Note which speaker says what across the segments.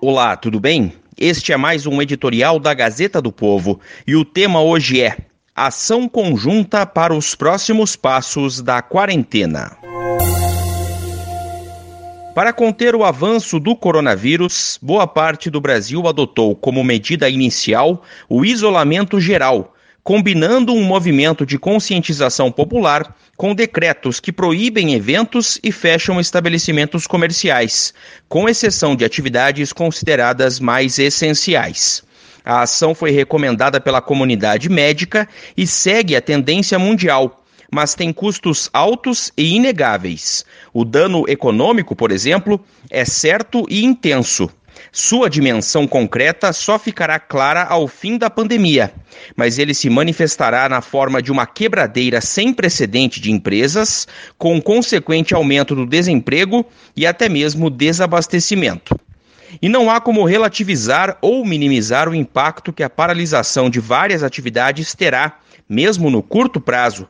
Speaker 1: Olá, tudo bem? Este é mais um editorial da Gazeta do Povo e o tema hoje é Ação conjunta para os próximos passos da quarentena. Para conter o avanço do coronavírus, boa parte do Brasil adotou como medida inicial o isolamento geral, combinando um movimento de conscientização popular com decretos que proíbem eventos e fecham estabelecimentos comerciais, com exceção de atividades consideradas mais essenciais. A ação foi recomendada pela comunidade médica e segue a tendência mundial mas tem custos altos e inegáveis. O dano econômico, por exemplo, é certo e intenso. Sua dimensão concreta só ficará clara ao fim da pandemia, mas ele se manifestará na forma de uma quebradeira sem precedente de empresas, com consequente aumento do desemprego e até mesmo desabastecimento. E não há como relativizar ou minimizar o impacto que a paralisação de várias atividades terá, mesmo no curto prazo,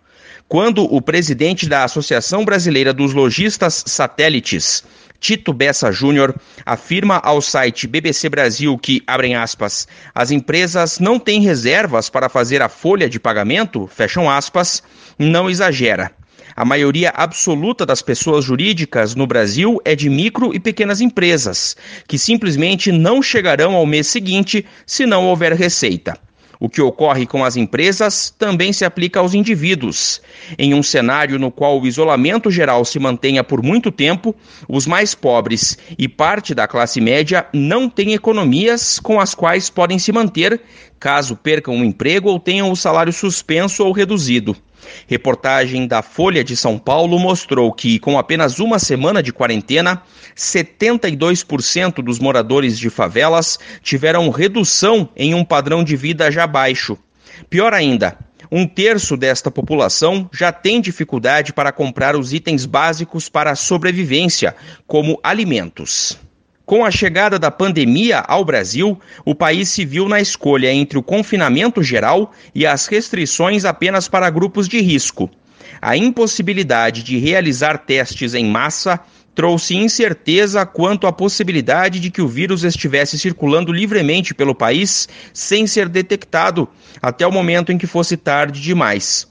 Speaker 1: quando o presidente da Associação Brasileira dos Lojistas Satélites, Tito Bessa Júnior, afirma ao site BBC Brasil que, abrem aspas, as empresas não têm reservas para fazer a folha de pagamento, fecham aspas, não exagera. A maioria absoluta das pessoas jurídicas no Brasil é de micro e pequenas empresas, que simplesmente não chegarão ao mês seguinte se não houver receita. O que ocorre com as empresas também se aplica aos indivíduos. Em um cenário no qual o isolamento geral se mantenha por muito tempo, os mais pobres e parte da classe média não têm economias com as quais podem se manter caso percam o emprego ou tenham o salário suspenso ou reduzido. Reportagem da Folha de São Paulo mostrou que, com apenas uma semana de quarentena, 72% dos moradores de favelas tiveram redução em um padrão de vida já baixo. Pior ainda, um terço desta população já tem dificuldade para comprar os itens básicos para a sobrevivência, como alimentos. Com a chegada da pandemia ao Brasil, o país se viu na escolha entre o confinamento geral e as restrições apenas para grupos de risco. A impossibilidade de realizar testes em massa trouxe incerteza quanto à possibilidade de que o vírus estivesse circulando livremente pelo país sem ser detectado, até o momento em que fosse tarde demais.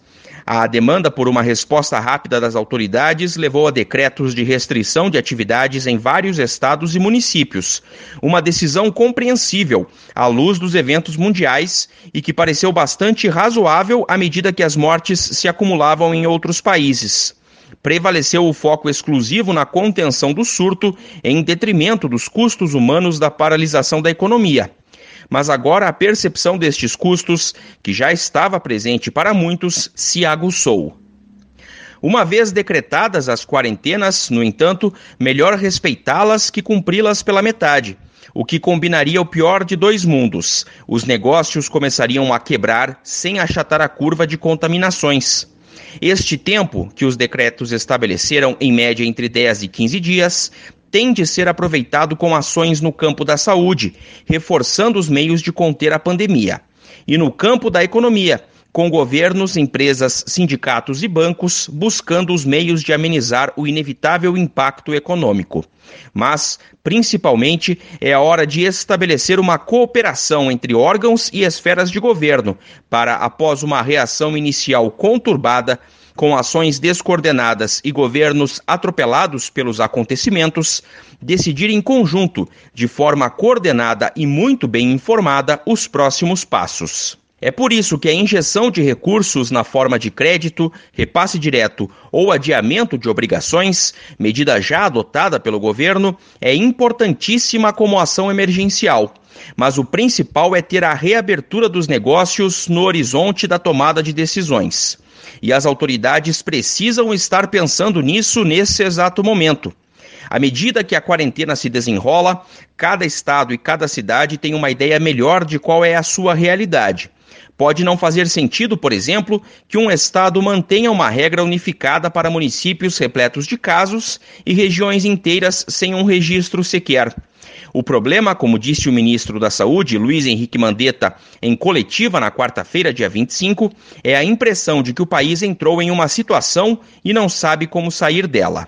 Speaker 1: A demanda por uma resposta rápida das autoridades levou a decretos de restrição de atividades em vários estados e municípios. Uma decisão compreensível à luz dos eventos mundiais e que pareceu bastante razoável à medida que as mortes se acumulavam em outros países prevaleceu o foco exclusivo na contenção do surto em detrimento dos custos humanos da paralisação da economia mas agora a percepção destes custos, que já estava presente para muitos, se aguçou. Uma vez decretadas as quarentenas, no entanto, melhor respeitá-las que cumpri-las pela metade, o que combinaria o pior de dois mundos. Os negócios começariam a quebrar sem achatar a curva de contaminações. Este tempo, que os decretos estabeleceram em média entre 10 e 15 dias, tem de ser aproveitado com ações no campo da saúde, reforçando os meios de conter a pandemia. E no campo da economia, com governos, empresas, sindicatos e bancos buscando os meios de amenizar o inevitável impacto econômico. Mas, principalmente, é a hora de estabelecer uma cooperação entre órgãos e esferas de governo para, após uma reação inicial conturbada, com ações descoordenadas e governos atropelados pelos acontecimentos, decidir em conjunto, de forma coordenada e muito bem informada, os próximos passos. É por isso que a injeção de recursos na forma de crédito, repasse direto ou adiamento de obrigações, medida já adotada pelo governo, é importantíssima como ação emergencial. Mas o principal é ter a reabertura dos negócios no horizonte da tomada de decisões. E as autoridades precisam estar pensando nisso nesse exato momento. À medida que a quarentena se desenrola, cada estado e cada cidade tem uma ideia melhor de qual é a sua realidade. Pode não fazer sentido, por exemplo, que um estado mantenha uma regra unificada para municípios repletos de casos e regiões inteiras sem um registro sequer. O problema, como disse o ministro da Saúde, Luiz Henrique Mandetta, em coletiva na quarta-feira, dia 25, é a impressão de que o país entrou em uma situação e não sabe como sair dela.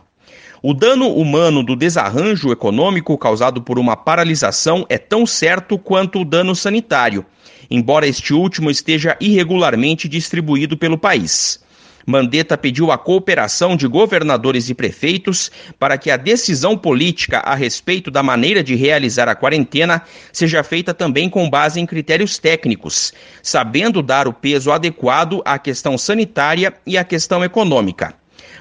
Speaker 1: O dano humano do desarranjo econômico causado por uma paralisação é tão certo quanto o dano sanitário, embora este último esteja irregularmente distribuído pelo país. Mandetta pediu a cooperação de governadores e prefeitos para que a decisão política a respeito da maneira de realizar a quarentena seja feita também com base em critérios técnicos, sabendo dar o peso adequado à questão sanitária e à questão econômica.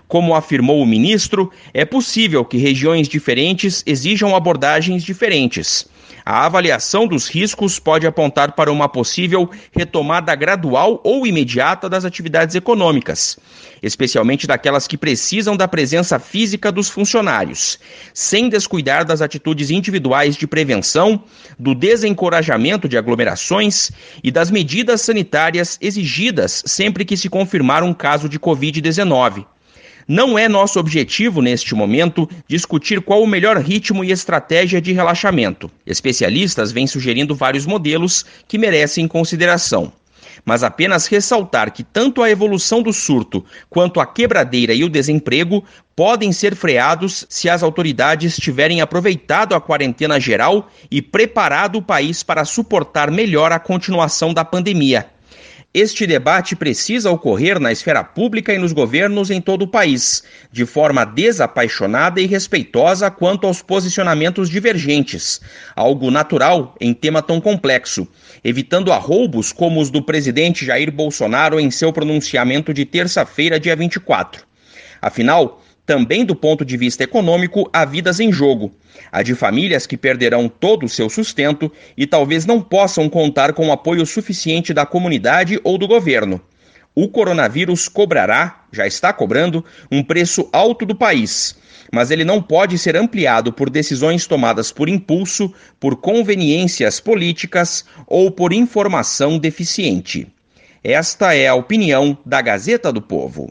Speaker 1: Como afirmou o ministro, é possível que regiões diferentes exijam abordagens diferentes. A avaliação dos riscos pode apontar para uma possível retomada gradual ou imediata das atividades econômicas, especialmente daquelas que precisam da presença física dos funcionários, sem descuidar das atitudes individuais de prevenção, do desencorajamento de aglomerações e das medidas sanitárias exigidas sempre que se confirmar um caso de Covid-19. Não é nosso objetivo, neste momento, discutir qual o melhor ritmo e estratégia de relaxamento. Especialistas vêm sugerindo vários modelos que merecem consideração mas apenas ressaltar que tanto a evolução do surto quanto a quebradeira e o desemprego podem ser freados se as autoridades tiverem aproveitado a quarentena geral e preparado o país para suportar melhor a continuação da pandemia. Este debate precisa ocorrer na esfera pública e nos governos em todo o país, de forma desapaixonada e respeitosa quanto aos posicionamentos divergentes, algo natural em tema tão complexo, evitando arroubos como os do presidente Jair Bolsonaro em seu pronunciamento de terça-feira, dia 24. Afinal, também do ponto de vista econômico, há vidas em jogo. A de famílias que perderão todo o seu sustento e talvez não possam contar com o apoio suficiente da comunidade ou do governo. O coronavírus cobrará, já está cobrando, um preço alto do país, mas ele não pode ser ampliado por decisões tomadas por impulso, por conveniências políticas ou por informação deficiente. Esta é a opinião da Gazeta do Povo.